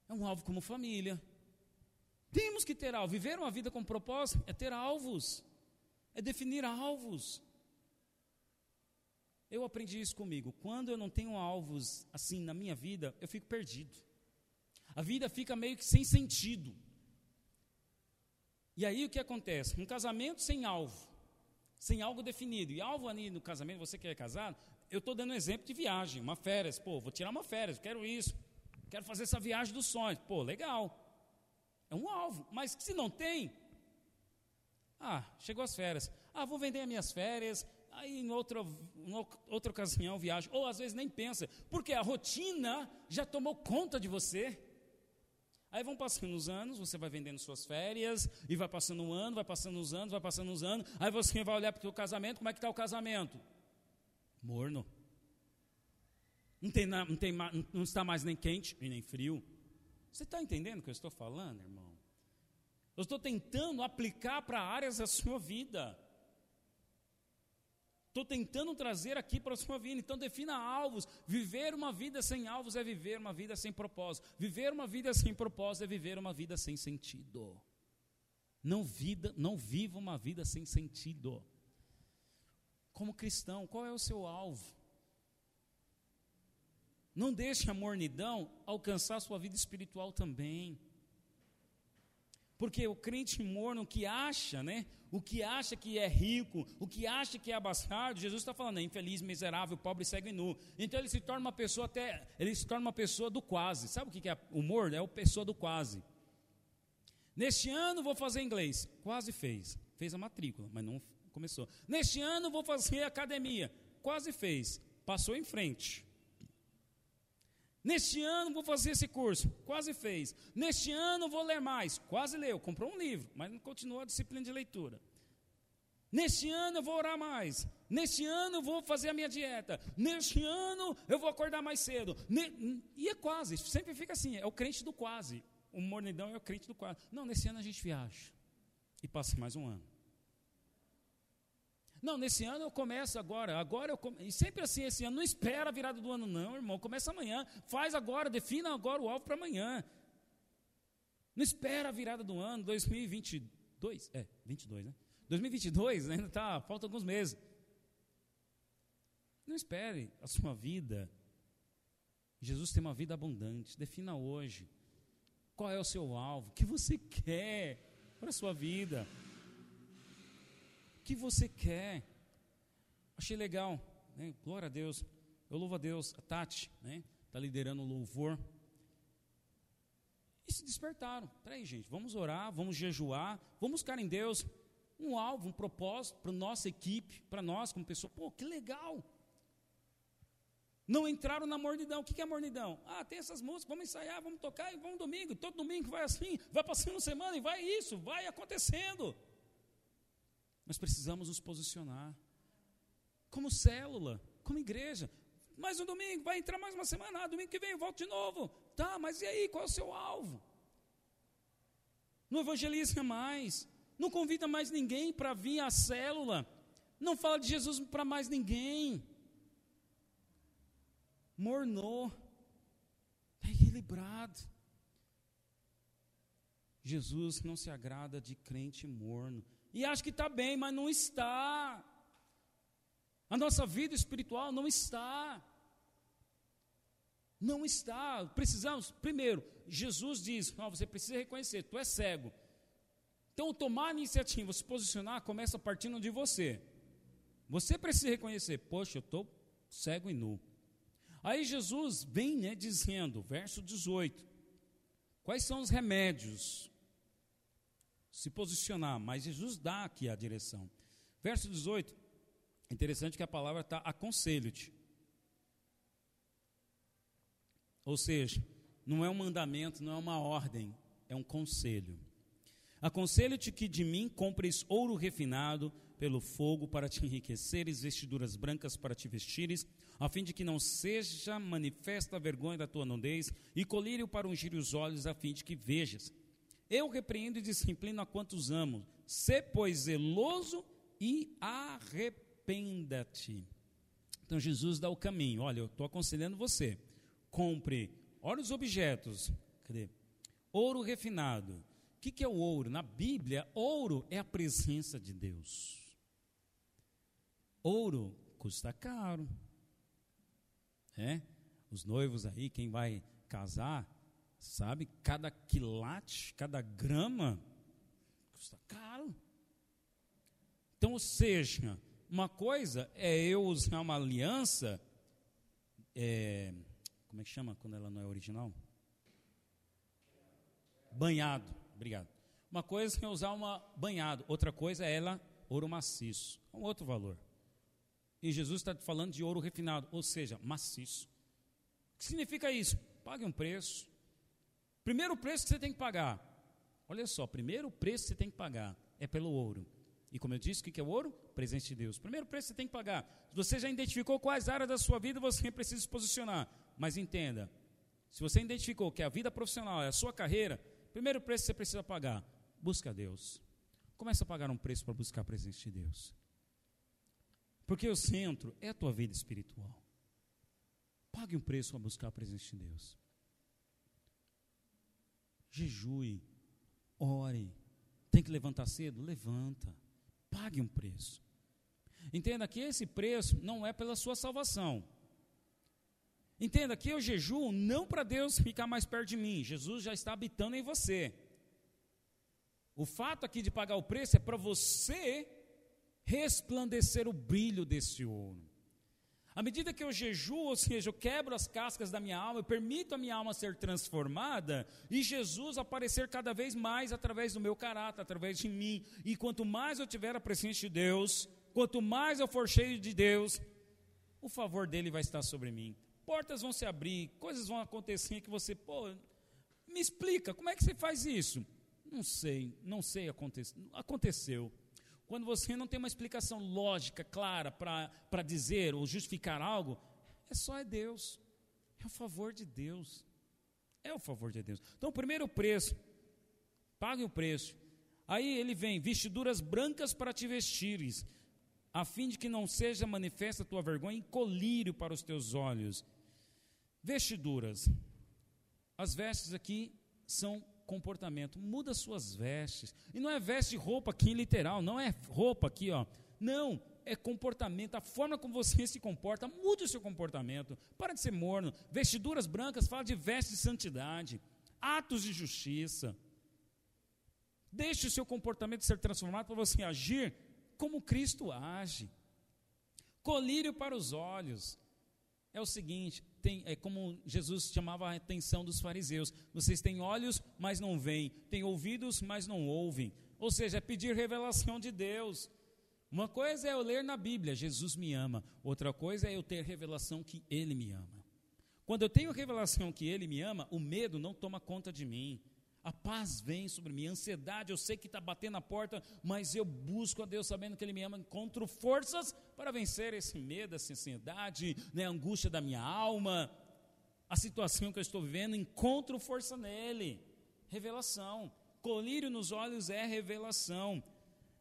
É um alvo como família. Temos que ter alvo. Viver uma vida com propósito é ter alvos, é definir alvos. Eu aprendi isso comigo. Quando eu não tenho alvos assim na minha vida, eu fico perdido. A vida fica meio que sem sentido. E aí o que acontece? Um casamento sem alvo, sem algo definido. E alvo ali no casamento, você que é casado, eu estou dando um exemplo de viagem, uma férias. Pô, vou tirar uma férias, quero isso. Quero fazer essa viagem dos sonhos. Pô, legal. É um alvo. Mas se não tem, ah, chegou as férias. Ah, vou vender as minhas férias. Aí em outra, em outra ocasião viajo. Ou às vezes nem pensa, porque a rotina já tomou conta de você. Aí vão passando os anos, você vai vendendo suas férias, e vai passando um ano, vai passando os anos, vai passando os anos. Aí você vai olhar para o seu casamento, como é que está o casamento? Morno. Não, tem, não, tem, não está mais nem quente e nem frio. Você está entendendo o que eu estou falando, irmão? Eu estou tentando aplicar para áreas da sua vida. Estou tentando trazer aqui para a sua vida. Então defina alvos. Viver uma vida sem alvos é viver uma vida sem propósito. Viver uma vida sem propósito é viver uma vida sem sentido. Não vida, não viva uma vida sem sentido. Como cristão, qual é o seu alvo? Não deixe a mornidão alcançar sua vida espiritual também. Porque o crente morno que acha, né? O que acha que é rico, o que acha que é abastado, Jesus está falando, é infeliz, miserável, pobre, cego e nu. Então ele se torna uma pessoa até, ele se torna uma pessoa do quase. Sabe o que é o morno? É a pessoa do quase. Neste ano vou fazer inglês. Quase fez. Fez a matrícula, mas não começou. Neste ano vou fazer academia. Quase fez. Passou em frente. Neste ano vou fazer esse curso, quase fez. Neste ano vou ler mais, quase leu, comprou um livro, mas não continuou a disciplina de leitura. Neste ano eu vou orar mais. Neste ano eu vou fazer a minha dieta. Neste ano eu vou acordar mais cedo. E é quase, sempre fica assim, é o crente do quase. O mornidão é o crente do quase. Não, nesse ano a gente viaja. E passa mais um ano. Não, nesse ano eu começo agora, agora eu come... e sempre assim, esse ano, não espera a virada do ano não, irmão, começa amanhã, faz agora, defina agora o alvo para amanhã. Não espera a virada do ano, 2022, é, 22, né? 2022, ainda tá, falta alguns meses. Não espere a sua vida. Jesus tem uma vida abundante, defina hoje. Qual é o seu alvo? O que você quer para a sua vida? Que você quer. Achei legal, né? glória a Deus. Eu louvo a Deus, a Tati, né? Está liderando o louvor. E se despertaram. Peraí, gente, vamos orar, vamos jejuar, vamos buscar em Deus um alvo, um propósito para nossa equipe, para nós como pessoa. Pô, que legal! Não entraram na mornidão. O que é mornidão? Ah, tem essas músicas, vamos ensaiar, vamos tocar e vamos domingo. Todo domingo vai assim, vai passando semana e vai isso, vai acontecendo. Nós precisamos nos posicionar como célula, como igreja. Mais um domingo, vai entrar mais uma semana, ah, domingo que vem eu volto de novo. Tá, mas e aí, qual é o seu alvo? Não evangeliza mais, não convida mais ninguém para vir à célula, não fala de Jesus para mais ninguém. Mornou, está equilibrado. Jesus não se agrada de crente morno e acha que está bem, mas não está. A nossa vida espiritual não está. Não está. Precisamos, primeiro, Jesus diz: não, você precisa reconhecer, tu é cego. Então, tomar a iniciativa, se posicionar, começa partindo de você. Você precisa reconhecer, poxa, eu estou cego e nu. Aí Jesus vem né, dizendo, verso 18: quais são os remédios se posicionar, mas Jesus dá aqui a direção. Verso 18, é interessante que a palavra está aconselho-te. Ou seja, não é um mandamento, não é uma ordem, é um conselho. Aconselho-te que de mim compres ouro refinado pelo fogo para te enriqueceres, vestiduras brancas para te vestires, a fim de que não seja manifesta a vergonha da tua nudez, e colírio para ungir os olhos, a fim de que vejas. Eu repreendo e disciplino a quantos amo. Sê, pois, zeloso e arrependa-te. Então Jesus dá o caminho. Olha, eu estou aconselhando você. Compre, olha os objetos. Cadê? Ouro refinado. O que, que é o ouro? Na Bíblia, ouro é a presença de Deus. Ouro custa caro. É? Os noivos aí, quem vai casar, Sabe, cada quilate, cada grama custa caro. Então, ou seja, uma coisa é eu usar uma aliança, é, como é que chama quando ela não é original? Banhado, obrigado. Uma coisa é usar uma banhado, outra coisa é ela ouro maciço, é um outro valor. E Jesus está falando de ouro refinado, ou seja, maciço. O que significa isso? Pague um preço. Primeiro preço que você tem que pagar. Olha só, primeiro preço que você tem que pagar é pelo ouro. E como eu disse, o que é o ouro? Presente de Deus. Primeiro preço que você tem que pagar. Você já identificou quais áreas da sua vida você precisa se posicionar. Mas entenda, se você identificou que a vida profissional é a sua carreira, primeiro preço que você precisa pagar, busca Deus. Começa a pagar um preço para buscar a presença de Deus. Porque o centro é a tua vida espiritual. Pague um preço para buscar a presença de Deus. Jejue, ore. Tem que levantar cedo? Levanta. Pague um preço. Entenda que esse preço não é pela sua salvação. Entenda que eu jejuo não para Deus ficar mais perto de mim. Jesus já está habitando em você. O fato aqui de pagar o preço é para você resplandecer o brilho desse ouro. À medida que eu jejuo, ou seja, eu quebro as cascas da minha alma, eu permito a minha alma ser transformada e Jesus aparecer cada vez mais através do meu caráter, através de mim. E quanto mais eu tiver a presença de Deus, quanto mais eu for cheio de Deus, o favor dele vai estar sobre mim. Portas vão se abrir, coisas vão acontecer que você, pô, me explica, como é que você faz isso? Não sei, não sei, aconteceu. Quando você não tem uma explicação lógica, clara, para dizer ou justificar algo, é só é Deus. É o favor de Deus. É o favor de Deus. Então, o primeiro preço, pague o preço. Aí ele vem, vestiduras brancas para te vestires, a fim de que não seja manifesta a tua vergonha e colírio para os teus olhos. Vestiduras. As vestes aqui são comportamento. Muda suas vestes. E não é veste roupa aqui literal, não é roupa aqui, ó. Não, é comportamento, a forma como você se comporta, mude o seu comportamento. Para de ser morno. Vestiduras brancas fala de vestes de santidade, atos de justiça. Deixe o seu comportamento ser transformado para você agir como Cristo age. Colírio para os olhos. É o seguinte, tem, é como Jesus chamava a atenção dos fariseus: vocês têm olhos, mas não veem, têm ouvidos, mas não ouvem. Ou seja, é pedir revelação de Deus. Uma coisa é eu ler na Bíblia, Jesus me ama. Outra coisa é eu ter revelação que Ele me ama. Quando eu tenho revelação que Ele me ama, o medo não toma conta de mim. A paz vem sobre mim, a ansiedade, eu sei que está batendo na porta, mas eu busco a Deus sabendo que Ele me ama, encontro forças para vencer esse medo, essa ansiedade, né, a angústia da minha alma, a situação que eu estou vivendo, encontro força nele. Revelação. Colírio nos olhos é revelação.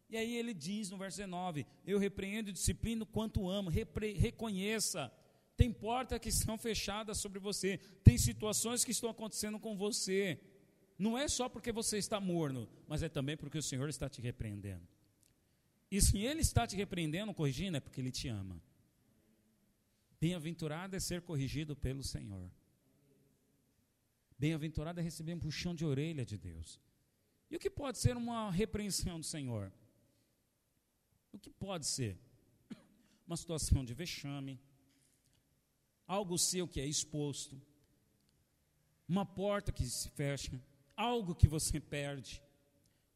E aí ele diz no verso 19: Eu repreendo e disciplino quanto amo, repre, reconheça. Tem portas que estão fechadas sobre você, tem situações que estão acontecendo com você não é só porque você está morno, mas é também porque o Senhor está te repreendendo. E se Ele está te repreendendo, corrigindo, é porque Ele te ama. Bem-aventurado é ser corrigido pelo Senhor. Bem-aventurado é receber um puxão de orelha de Deus. E o que pode ser uma repreensão do Senhor? O que pode ser? Uma situação de vexame, algo seu que é exposto, uma porta que se fecha, algo que você perde,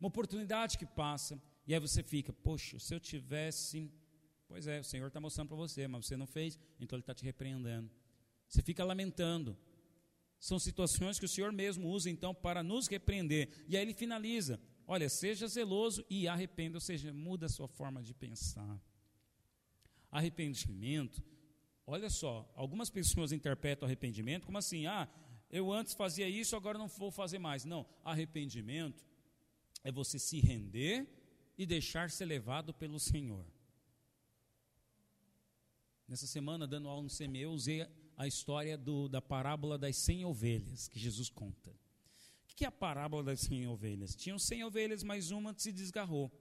uma oportunidade que passa, e aí você fica, poxa, se eu tivesse. Pois é, o Senhor está mostrando para você, mas você não fez, então Ele está te repreendendo. Você fica lamentando. São situações que o Senhor mesmo usa então para nos repreender. E aí ele finaliza: olha, seja zeloso e arrependa, ou seja, muda a sua forma de pensar. Arrependimento, olha só, algumas pessoas interpretam arrependimento como assim: ah, eu antes fazia isso, agora não vou fazer mais. Não, arrependimento é você se render e deixar ser levado pelo Senhor. Nessa semana, dando aula no CME, eu usei a história do, da parábola das 100 ovelhas que Jesus conta. O que é a parábola das 100 ovelhas? Tinham 100 ovelhas, mas uma se desgarrou.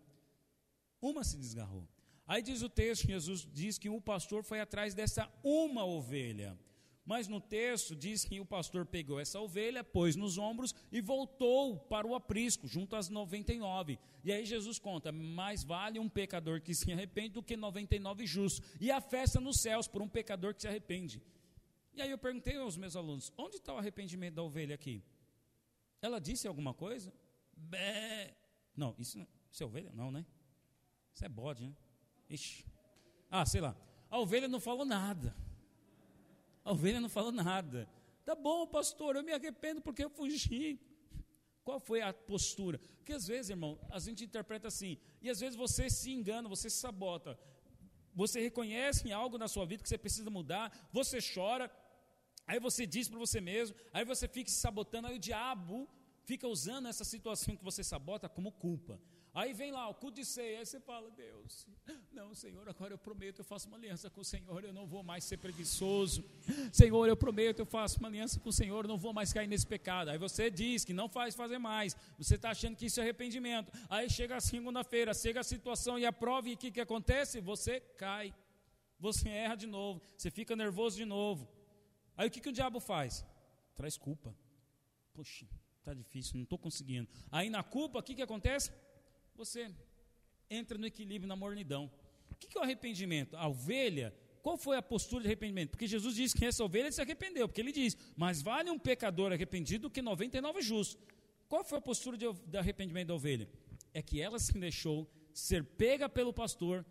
Uma se desgarrou. Aí diz o texto, Jesus diz que o pastor foi atrás dessa uma ovelha. Mas no texto diz que o pastor pegou essa ovelha, pôs nos ombros e voltou para o aprisco, junto às 99. E aí Jesus conta: mais vale um pecador que se arrepende do que 99 justos. E a festa nos céus por um pecador que se arrepende. E aí eu perguntei aos meus alunos: onde está o arrependimento da ovelha aqui? Ela disse alguma coisa? Bé. Não, isso, isso é ovelha? Não, né? Isso é bode, né? Ixi. Ah, sei lá. A ovelha não falou nada. A ovelha não falou nada. Tá bom, pastor, eu me arrependo porque eu fugi. Qual foi a postura? Porque às vezes, irmão, a gente interpreta assim, e às vezes você se engana, você se sabota. Você reconhece algo na sua vida que você precisa mudar, você chora, aí você diz para você mesmo, aí você fica se sabotando, aí o diabo fica usando essa situação que você sabota como culpa. Aí vem lá o culto de ceia, aí você fala, Deus, não, Senhor, agora eu prometo, eu faço uma aliança com o Senhor, eu não vou mais ser preguiçoso. Senhor, eu prometo, eu faço uma aliança com o Senhor, eu não vou mais cair nesse pecado. Aí você diz que não faz fazer mais, você está achando que isso é arrependimento. Aí chega a segunda-feira, chega a situação e a prova, e o que, que acontece? Você cai, você erra de novo, você fica nervoso de novo. Aí o que, que o diabo faz? Traz culpa. Poxa, está difícil, não estou conseguindo. Aí na culpa, o que, que acontece? Você entra no equilíbrio, na mornidão. O que é o arrependimento? A ovelha, qual foi a postura de arrependimento? Porque Jesus disse que essa ovelha se arrependeu, porque ele diz, mas vale um pecador arrependido do que 99 justos. Qual foi a postura de, de arrependimento da ovelha? É que ela se deixou ser pega pelo pastor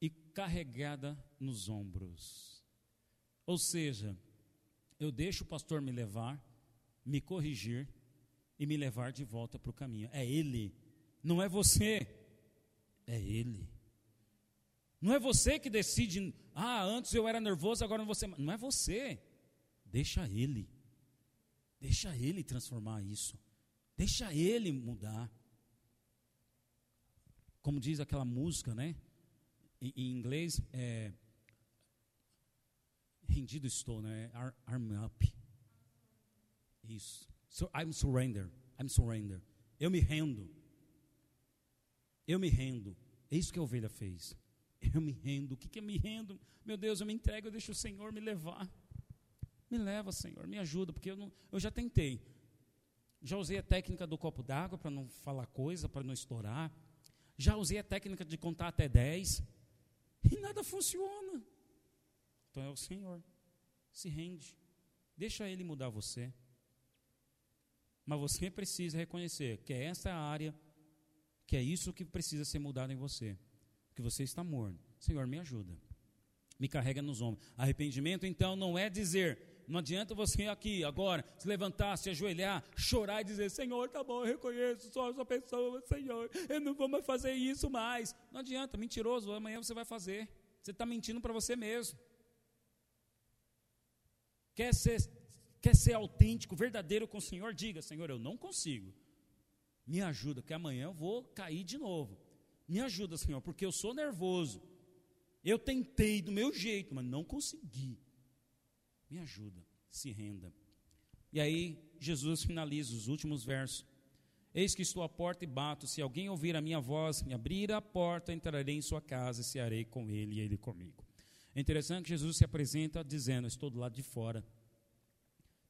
e carregada nos ombros. Ou seja, eu deixo o pastor me levar, me corrigir e me levar de volta para o caminho. É ele não é você, é Ele. Não é você que decide, ah, antes eu era nervoso, agora não você. Não é você. Deixa Ele. Deixa Ele transformar isso. Deixa Ele mudar. Como diz aquela música, né? Em, em inglês, é. Rendido estou, né? Arm up. Isso. So, I'm surrender. I'm surrender. Eu me rendo. Eu me rendo. É isso que a ovelha fez. Eu me rendo. O que, que eu me rendo? Meu Deus, eu me entrego, eu deixo o Senhor me levar. Me leva, Senhor, me ajuda, porque eu, não, eu já tentei. Já usei a técnica do copo d'água para não falar coisa, para não estourar. Já usei a técnica de contar até 10. E nada funciona. Então é o Senhor. Se rende. Deixa Ele mudar você. Mas você precisa reconhecer que essa é a área que é isso que precisa ser mudado em você. Que você está morno. Senhor, me ajuda. Me carrega nos ombros. Arrependimento, então, não é dizer, não adianta você aqui, agora, se levantar, se ajoelhar, chorar e dizer: Senhor, tá bom, eu reconheço, sou essa pessoa, Senhor, eu não vou mais fazer isso mais. Não adianta, mentiroso, amanhã você vai fazer. Você está mentindo para você mesmo. Quer ser, quer ser autêntico, verdadeiro com o Senhor? Diga: Senhor, eu não consigo me ajuda, que amanhã eu vou cair de novo. Me ajuda, Senhor, porque eu sou nervoso. Eu tentei do meu jeito, mas não consegui. Me ajuda, se renda. E aí, Jesus finaliza os últimos versos. Eis que estou à porta e bato. Se alguém ouvir a minha voz, me abrir a porta, entrarei em sua casa e cearei com ele e ele comigo. É interessante que Jesus se apresenta dizendo: Estou do lado de fora.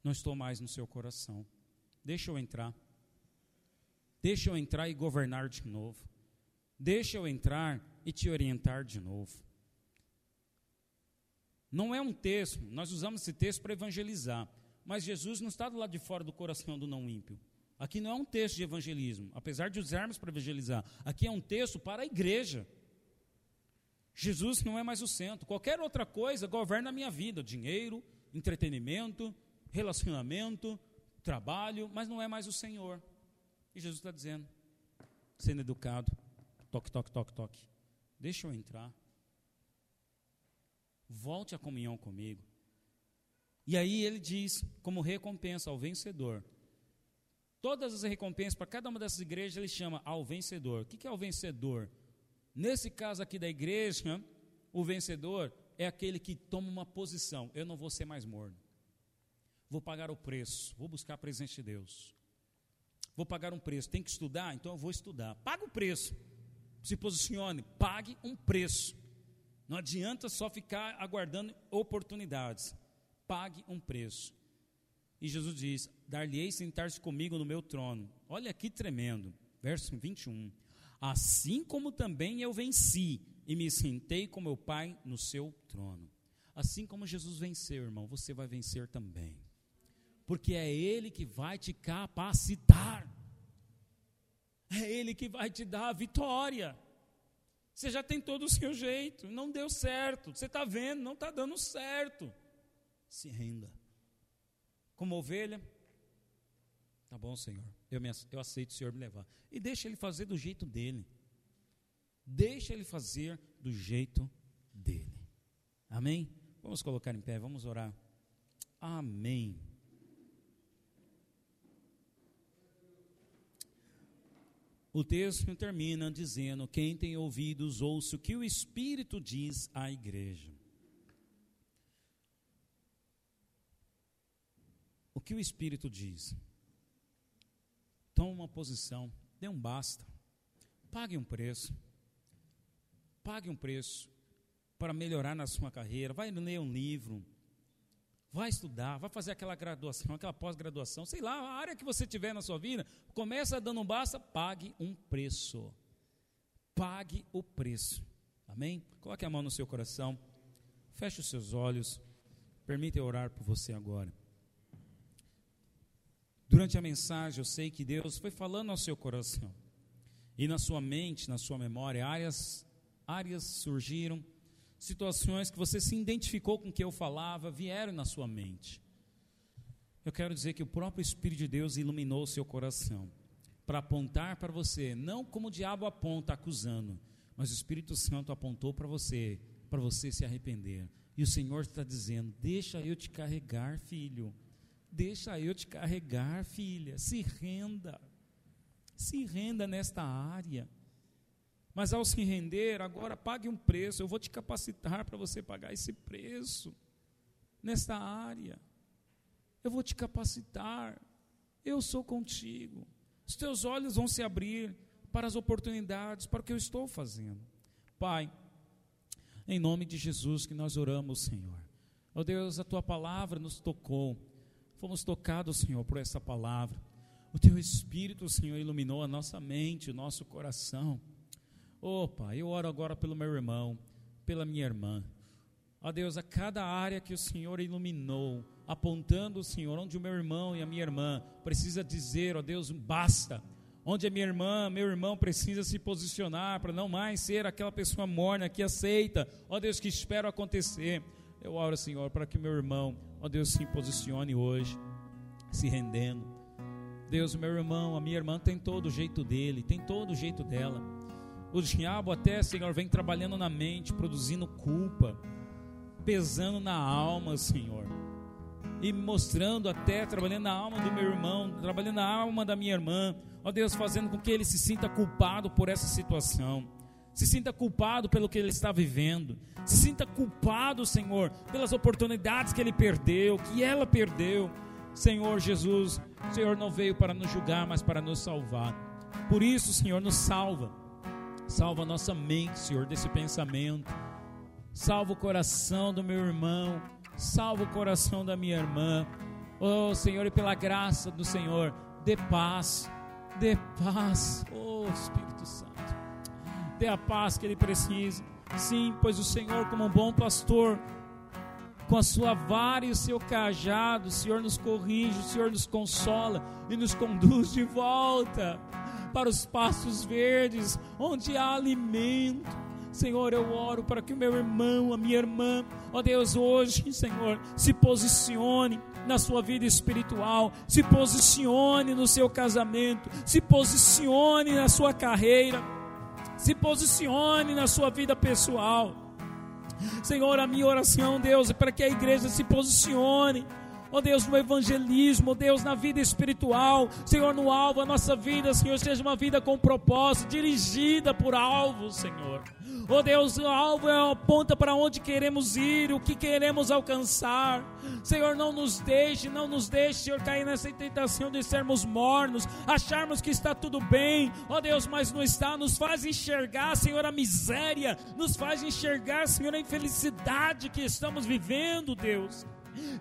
Não estou mais no seu coração. Deixa eu entrar. Deixa eu entrar e governar de novo. Deixa eu entrar e te orientar de novo. Não é um texto, nós usamos esse texto para evangelizar, mas Jesus não está do lado de fora do coração do não ímpio. Aqui não é um texto de evangelismo, apesar de usarmos para evangelizar. Aqui é um texto para a igreja. Jesus não é mais o centro. Qualquer outra coisa governa a minha vida: dinheiro, entretenimento, relacionamento, trabalho, mas não é mais o Senhor. E Jesus está dizendo, sendo educado, toque, toque, toque, toque. Deixa eu entrar. Volte à comunhão comigo. E aí ele diz, como recompensa ao vencedor. Todas as recompensas para cada uma dessas igrejas ele chama ao vencedor. O que é o vencedor? Nesse caso aqui da igreja, o vencedor é aquele que toma uma posição. Eu não vou ser mais morno. Vou pagar o preço. Vou buscar a presença de Deus vou pagar um preço. Tem que estudar? Então eu vou estudar. Paga o preço. Se posicione, pague um preço. Não adianta só ficar aguardando oportunidades. pague um preço. E Jesus diz: Dar-lhe-ei sentar-se comigo no meu trono. Olha que tremendo. Verso 21. Assim como também eu venci e me sentei com meu Pai no seu trono. Assim como Jesus venceu, irmão, você vai vencer também. Porque é Ele que vai te capacitar. É Ele que vai te dar a vitória. Você já tem todo o seu jeito, não deu certo. Você está vendo, não está dando certo. Se renda. Como ovelha, tá bom, Senhor. Eu, me, eu aceito o Senhor me levar. E deixa Ele fazer do jeito dele. Deixa Ele fazer do jeito dele. Amém? Vamos colocar em pé, vamos orar. Amém. O texto termina dizendo: Quem tem ouvidos, ouça o que o Espírito diz à igreja. O que o Espírito diz? Toma uma posição, dê um basta, pague um preço, pague um preço para melhorar na sua carreira, vai ler um livro, vai estudar, vai fazer aquela graduação, aquela pós-graduação, sei lá, a área que você tiver na sua vida, começa dando um basta, pague um preço. Pague o preço. Amém? Coloque a mão no seu coração, feche os seus olhos, permita eu orar por você agora. Durante a mensagem, eu sei que Deus foi falando ao seu coração. E na sua mente, na sua memória, áreas, áreas surgiram situações que você se identificou com o que eu falava, vieram na sua mente. Eu quero dizer que o próprio Espírito de Deus iluminou o seu coração para apontar para você, não como o diabo aponta acusando, mas o Espírito Santo apontou para você, para você se arrepender. E o Senhor está dizendo: Deixa eu te carregar, filho. Deixa eu te carregar, filha. Se renda. Se renda nesta área. Mas ao se render, agora pague um preço. Eu vou te capacitar para você pagar esse preço nesta área. Eu vou te capacitar. Eu sou contigo. Os teus olhos vão se abrir para as oportunidades, para o que eu estou fazendo. Pai, em nome de Jesus que nós oramos, Senhor. Ó oh Deus, a tua palavra nos tocou. Fomos tocados, Senhor, por essa palavra. O teu Espírito, Senhor, iluminou a nossa mente, o nosso coração. Opa, eu oro agora pelo meu irmão, pela minha irmã. Ó Deus, a cada área que o Senhor iluminou, apontando o Senhor, onde o meu irmão e a minha irmã precisa dizer, ó Deus, basta. Onde a minha irmã, meu irmão precisa se posicionar para não mais ser aquela pessoa morna que aceita, ó Deus, que espera acontecer. Eu oro, Senhor, para que meu irmão, ó Deus, se posicione hoje, se rendendo. Deus, meu irmão, a minha irmã tem todo o jeito dele, tem todo o jeito dela. O diabo até, Senhor, vem trabalhando na mente, produzindo culpa, pesando na alma, Senhor. E mostrando até, trabalhando na alma do meu irmão, trabalhando na alma da minha irmã. Ó Deus, fazendo com que ele se sinta culpado por essa situação. Se sinta culpado pelo que ele está vivendo. Se sinta culpado, Senhor, pelas oportunidades que ele perdeu, que ela perdeu. Senhor Jesus, o Senhor não veio para nos julgar, mas para nos salvar. Por isso, Senhor, nos salva Salva a nossa mente, Senhor, desse pensamento. Salva o coração do meu irmão. Salva o coração da minha irmã. Oh, Senhor, e pela graça do Senhor, dê paz. Dê paz. Oh, Espírito Santo. Dê a paz que ele precisa. Sim, pois o Senhor, como um bom pastor, com a sua vara e o seu cajado, o Senhor nos corrige, o Senhor nos consola e nos conduz de volta para os pastos verdes, onde há alimento. Senhor, eu oro para que o meu irmão, a minha irmã, ó Deus, hoje, Senhor, se posicione na sua vida espiritual, se posicione no seu casamento, se posicione na sua carreira, se posicione na sua vida pessoal. Senhor, a minha oração, Deus, é para que a igreja se posicione ó Deus, no evangelismo, ó Deus, na vida espiritual, Senhor, no alvo, a nossa vida, Senhor, seja uma vida com propósito, dirigida por alvo, Senhor. Ó Deus, o alvo é aponta para onde queremos ir, o que queremos alcançar. Senhor, não nos deixe, não nos deixe, Senhor, cair nessa tentação de sermos mornos, acharmos que está tudo bem, ó Deus, mas não está, nos faz enxergar, Senhor, a miséria, nos faz enxergar, Senhor, a infelicidade que estamos vivendo, Deus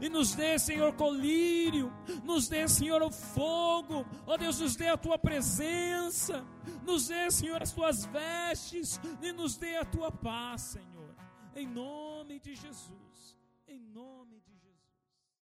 e nos dê, Senhor, colírio, nos dê, Senhor, o fogo, ó Deus, nos dê a tua presença, nos dê, Senhor, as tuas vestes. E nos dê a tua paz, Senhor, em nome de Jesus, em nome